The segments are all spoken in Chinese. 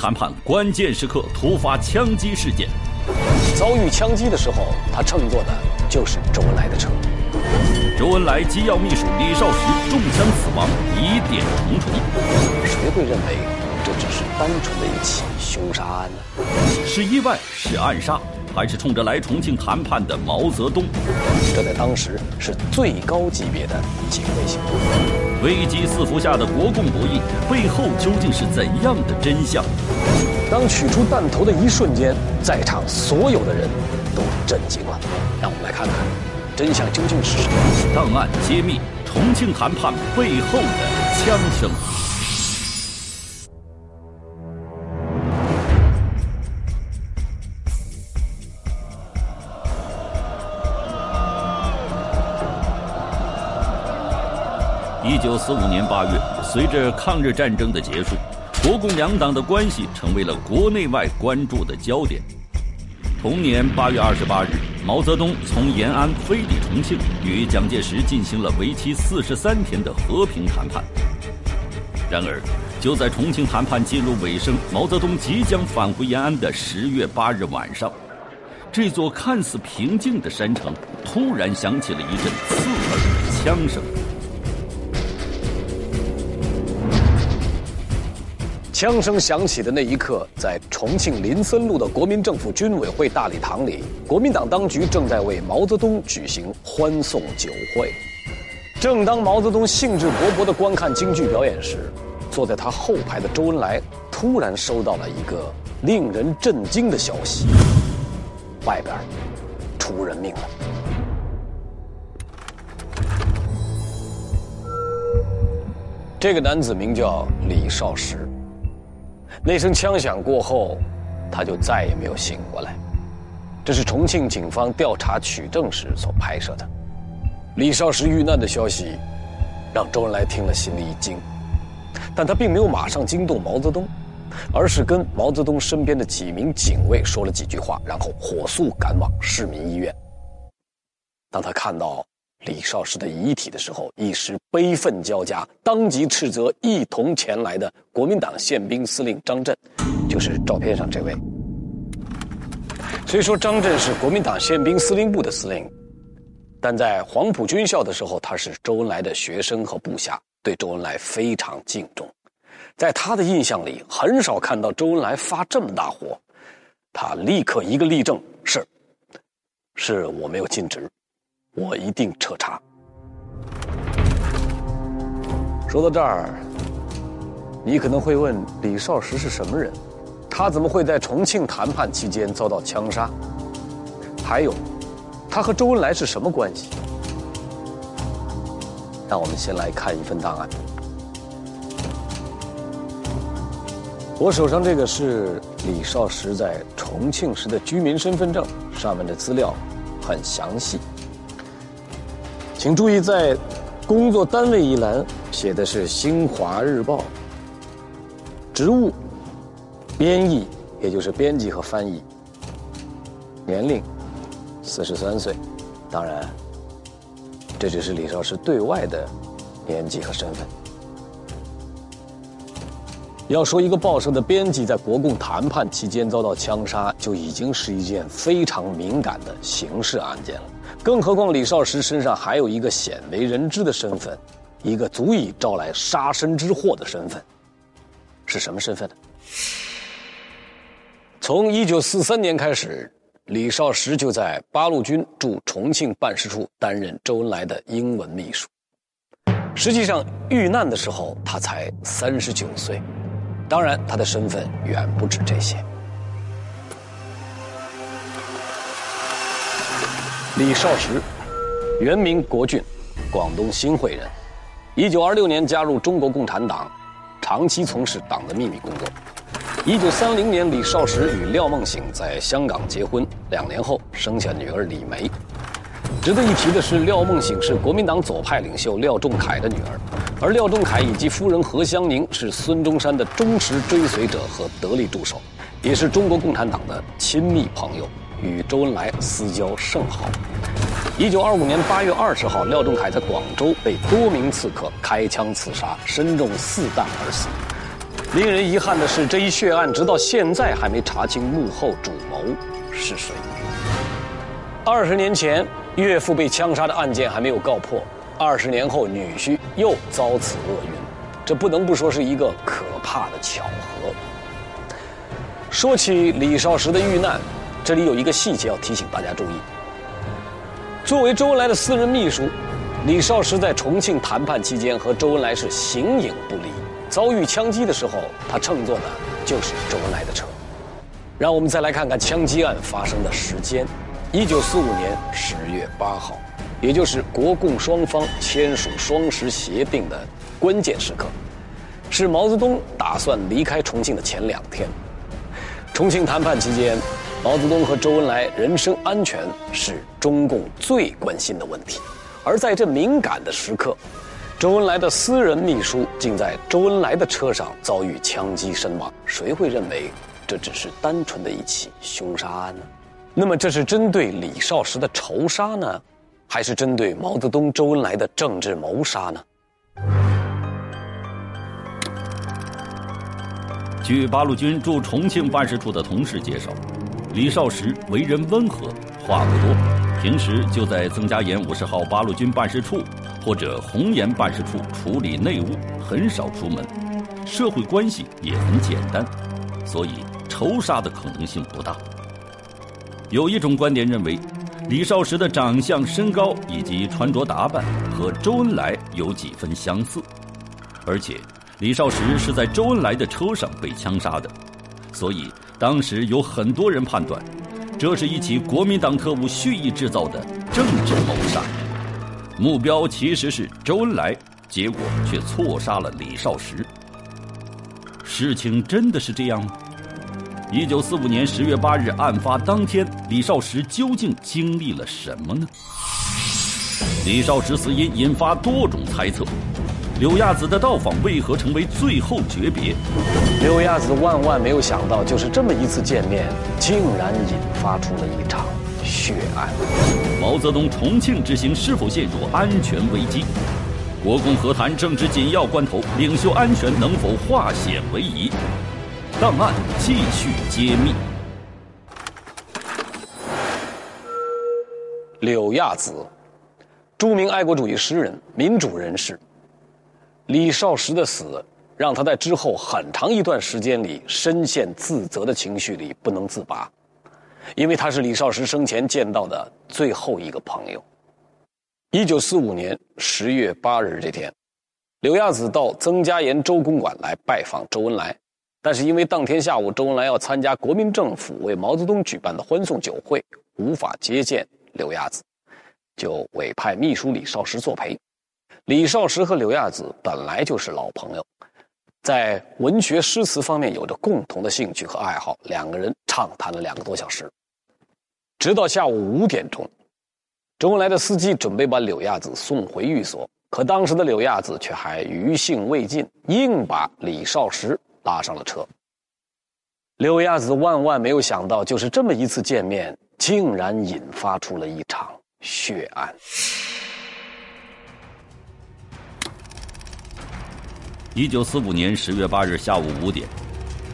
谈判关键时刻突发枪击事件，遭遇枪击的时候，他乘坐的就是周恩来的车。周恩来机要秘书李少石中枪死亡，疑点重重。谁会认为这只是单纯的一起凶杀案呢？是意外，是暗杀，还是冲着来重庆谈判的毛泽东？这在当时是最高级别的警卫行动。危机四伏下的国共博弈背后究竟是怎样的真相？当取出弹头的一瞬间，在场所有的人都震惊了。让我们来看看。真相究竟是什么？档案揭秘：重庆谈判背后的枪声。九四五年八月，随着抗日战争的结束，国共两党的关系成为了国内外关注的焦点。同年八月二十八日，毛泽东从延安飞抵重庆，与蒋介石进行了为期四十三天的和平谈判。然而，就在重庆谈判进入尾声，毛泽东即将返回延安的十月八日晚上，这座看似平静的山城突然响起了一阵刺耳的枪声。枪声响起的那一刻，在重庆林森路的国民政府军委会大礼堂里，国民党当局正在为毛泽东举行欢送酒会。正当毛泽东兴致勃勃地观看京剧表演时，坐在他后排的周恩来突然收到了一个令人震惊的消息：外边出人命了。这个男子名叫李少石。那声枪响过后，他就再也没有醒过来。这是重庆警方调查取证时所拍摄的。李少石遇难的消息，让周恩来听了心里一惊，但他并没有马上惊动毛泽东，而是跟毛泽东身边的几名警卫说了几句话，然后火速赶往市民医院。当他看到。李少石的遗体的时候，一时悲愤交加，当即斥责一同前来的国民党宪兵司令张震，就是照片上这位。虽说张震是国民党宪兵司令部的司令，但在黄埔军校的时候，他是周恩来的学生和部下，对周恩来非常敬重。在他的印象里，很少看到周恩来发这么大火，他立刻一个立正，是，是我没有尽职。我一定彻查。说到这儿，你可能会问：李少石是什么人？他怎么会在重庆谈判期间遭到枪杀？还有，他和周恩来是什么关系？让我们先来看一份档案。我手上这个是李少石在重庆时的居民身份证，上面的资料很详细。请注意，在工作单位一栏写的是《新华日报》，职务编译，也就是编辑和翻译。年龄四十三岁，当然，这只是李少石对外的年纪和身份。要说一个报社的编辑在国共谈判期间遭到枪杀，就已经是一件非常敏感的刑事案件了。更何况李少石身上还有一个鲜为人知的身份，一个足以招来杀身之祸的身份，是什么身份呢？从一九四三年开始，李少石就在八路军驻重庆办事处担任周恩来的英文秘书。实际上，遇难的时候他才三十九岁，当然他的身份远不止这些。李少石，原名国俊，广东新会人。一九二六年加入中国共产党，长期从事党的秘密工作。一九三零年，李少石与廖梦醒在香港结婚，两年后生下女儿李梅。值得一提的是，廖梦醒是国民党左派领袖廖仲恺的女儿，而廖仲恺以及夫人何香凝是孙中山的忠实追随者和得力助手，也是中国共产党的亲密朋友。与周恩来私交甚好。一九二五年八月二十号，廖仲恺在广州被多名刺客开枪刺杀，身中四弹而死。令人遗憾的是，这一血案直到现在还没查清幕后主谋是谁。二十年前，岳父被枪杀的案件还没有告破，二十年后，女婿又遭此厄运，这不能不说是一个可怕的巧合。说起李少石的遇难，这里有一个细节要提醒大家注意。作为周恩来的私人秘书，李少石在重庆谈判期间和周恩来是形影不离。遭遇枪击的时候，他乘坐的就是周恩来的车。让我们再来看看枪击案发生的时间：一九四五年十月八号，也就是国共双方签署双十协定的关键时刻，是毛泽东打算离开重庆的前两天。重庆谈判期间，毛泽东和周恩来人身安全是中共最关心的问题，而在这敏感的时刻。周恩来的私人秘书竟在周恩来的车上遭遇枪击身亡，谁会认为这只是单纯的一起凶杀案呢？那么这是针对李少石的仇杀呢，还是针对毛泽东、周恩来的政治谋杀呢？据八路军驻重庆办事处的同事介绍，李少石为人温和，话不多。平时就在曾家岩五十号八路军办事处或者红岩办事处处理内务，很少出门，社会关系也很简单，所以仇杀的可能性不大。有一种观点认为，李少石的长相、身高以及穿着打扮和周恩来有几分相似，而且李少石是在周恩来的车上被枪杀的，所以当时有很多人判断。这是一起国民党特务蓄意制造的政治谋杀，目标其实是周恩来，结果却错杀了李少石。事情真的是这样吗？一九四五年十月八日案发当天，李少石究竟经历了什么呢？李少石死因引发多种猜测。柳亚子的到访为何成为最后诀别？柳亚子万万没有想到，就是这么一次见面，竟然引发出了一场血案。毛泽东重庆之行是否陷入安全危机？国共和谈正值紧要关头，领袖安全能否化险为夷？档案继续揭秘。柳亚子，著名爱国主义诗人、民主人士。李少石的死，让他在之后很长一段时间里深陷自责的情绪里不能自拔，因为他是李少石生前见到的最后一个朋友。一九四五年十月八日这天，柳亚子到曾家岩周公馆来拜访周恩来，但是因为当天下午周恩来要参加国民政府为毛泽东举办的欢送酒会，无法接见柳亚子，就委派秘书李少石作陪。李少石和柳亚子本来就是老朋友，在文学诗词方面有着共同的兴趣和爱好，两个人畅谈了两个多小时，直到下午五点钟，周恩来的司机准备把柳亚子送回寓所，可当时的柳亚子却还余兴未尽，硬把李少石拉上了车。柳亚子万万没有想到，就是这么一次见面，竟然引发出了一场血案。一九四五年十月八日下午五点，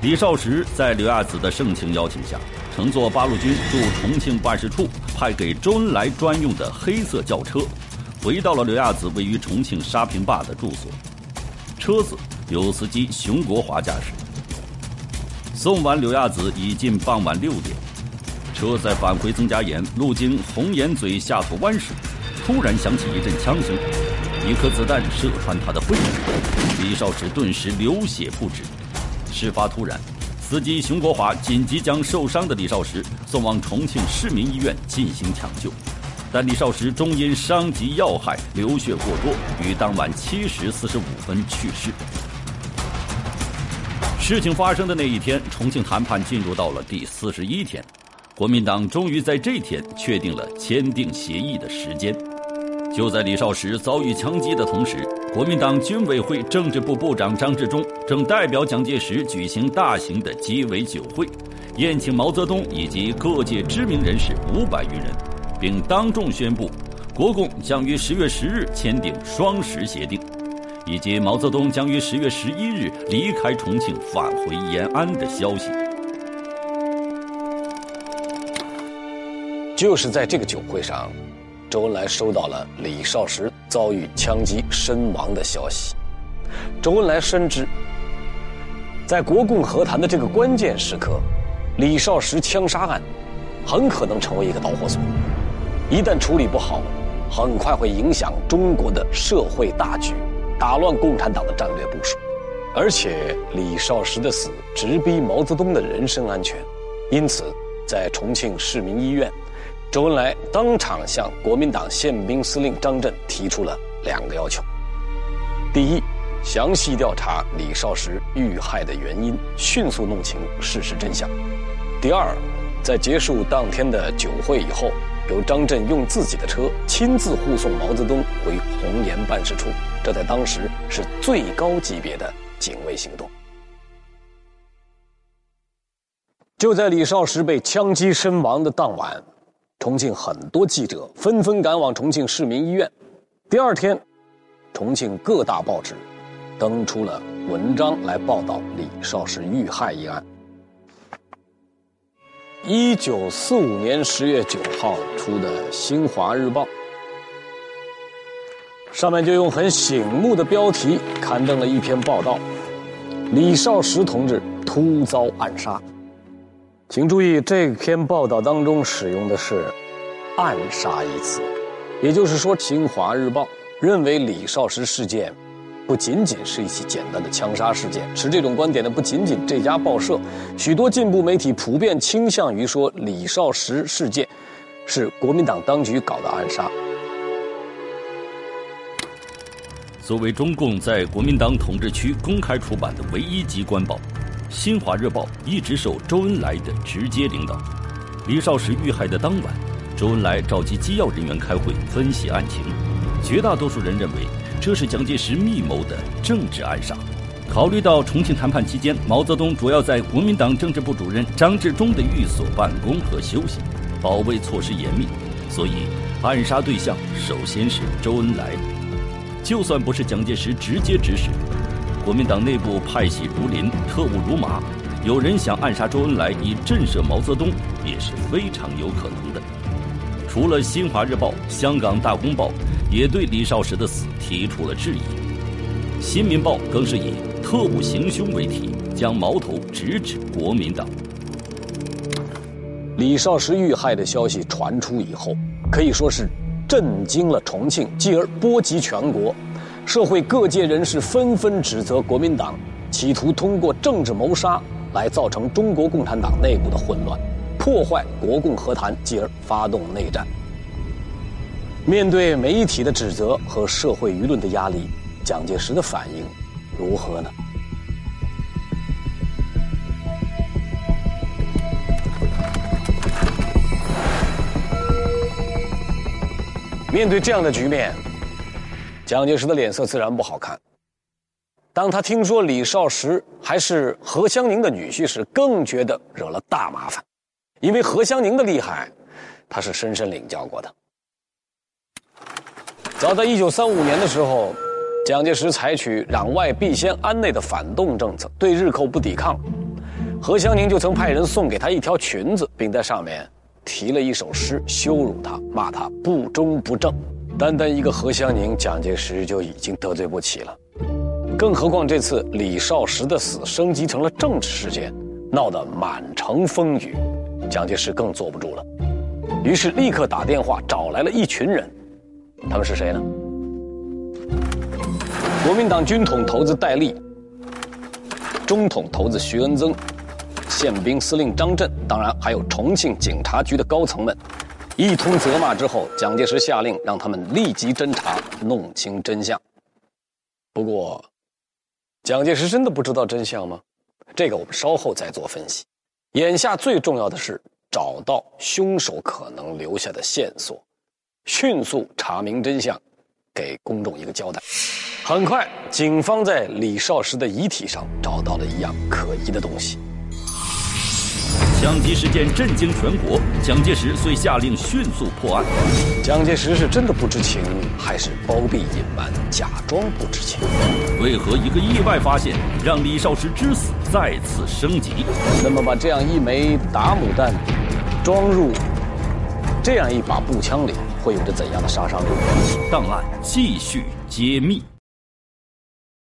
李少石在刘亚子的盛情邀请下，乘坐八路军驻重庆办事处派给周恩来专用的黑色轿车，回到了刘亚子位于重庆沙坪坝的住所。车子由司机熊国华驾驶。送完刘亚子已近傍晚六点，车在返回曾家岩路经红岩嘴下头湾时，突然响起一阵枪声。一颗子弹射穿他的背部，李少石顿时流血不止。事发突然，司机熊国华紧急将受伤的李少石送往重庆市民医院进行抢救，但李少石终因伤及要害、流血过多，于当晚七时四十五分去世。事情发生的那一天，重庆谈判进入到了第四十一天，国民党终于在这天确定了签订协议的时间。就在李少石遭遇枪击的同时，国民党军委会政治部部长张治中正代表蒋介石举行大型的鸡尾酒会，宴请毛泽东以及各界知名人士五百余人，并当众宣布，国共将于十月十日签订双十协定，以及毛泽东将于十月十一日离开重庆返回延安的消息。就是在这个酒会上，周恩来收到了李少石遭遇枪击身亡的消息。周恩来深知，在国共和谈的这个关键时刻，李少石枪杀案很可能成为一个导火索，一旦处理不好，很快会影响中国的社会大局。打乱共产党的战略部署，而且李少石的死直逼毛泽东的人身安全，因此，在重庆市民医院，周恩来当场向国民党宪兵司令张震提出了两个要求：第一，详细调查李少石遇害的原因，迅速弄清事实真相；第二，在结束当天的酒会以后，由张震用自己的车亲自护送毛泽东回红岩办事处。这在当时是最高级别的警卫行动。就在李少石被枪击身亡的当晚，重庆很多记者纷纷赶往重庆市民医院。第二天，重庆各大报纸登出了文章来报道李少石遇害一案。一九四五年十月九号出的《新华日报》。上面就用很醒目的标题刊登了一篇报道：李少石同志突遭暗杀。请注意，这篇报道当中使用的是“暗杀”一词，也就是说，《新华日报》认为李少石事件不仅仅是一起简单的枪杀事件。持这种观点的不仅仅这家报社，许多进步媒体普遍倾向于说李少石事件是国民党当局搞的暗杀。作为中共在国民党统治区公开出版的唯一机关报，《新华日报》一直受周恩来的直接领导。李少石遇害的当晚，周恩来召集机要人员开会分析案情。绝大多数人认为这是蒋介石密谋的政治暗杀。考虑到重庆谈判期间毛泽东主要在国民党政治部主任张治中的寓所办公和休息，保卫措施严密，所以暗杀对象首先是周恩来。就算不是蒋介石直接指使，国民党内部派系如林，特务如麻，有人想暗杀周恩来以震慑毛泽东，也是非常有可能的。除了《新华日报》，香港《大公报》也对李少石的死提出了质疑，《新民报》更是以“特务行凶”为题，将矛头直指国民党。李少石遇害的消息传出以后，可以说是。震惊了重庆，继而波及全国，社会各界人士纷纷指责国民党企图通过政治谋杀来造成中国共产党内部的混乱，破坏国共和谈，继而发动内战。面对媒体的指责和社会舆论的压力，蒋介石的反应如何呢？面对这样的局面，蒋介石的脸色自然不好看。当他听说李少时还是何香凝的女婿时，更觉得惹了大麻烦，因为何香凝的厉害，他是深深领教过的。早在一九三五年的时候，蒋介石采取攘外必先安内的反动政策，对日寇不抵抗，何香凝就曾派人送给他一条裙子，并在上面。提了一首诗羞辱他，骂他不忠不正。单单一个何香凝，蒋介石就已经得罪不起了，更何况这次李少石的死升级成了政治事件，闹得满城风雨，蒋介石更坐不住了。于是立刻打电话找来了一群人，他们是谁呢？国民党军统头子戴笠，中统头子徐恩曾。宪兵司令张震，当然还有重庆警察局的高层们，一通责骂之后，蒋介石下令让他们立即侦查，弄清真相。不过，蒋介石真的不知道真相吗？这个我们稍后再做分析。眼下最重要的是找到凶手可能留下的线索，迅速查明真相，给公众一个交代。很快，警方在李少石的遗体上找到了一样可疑的东西。枪击事件震惊全国，蒋介石遂下令迅速破案。蒋介石是真的不知情，还是包庇隐瞒、假装不知情？为何一个意外发现让李少石之死再次升级？那么把这样一枚打母弹装入这样一把步枪里，会有着怎样的杀伤力？档案继续揭秘。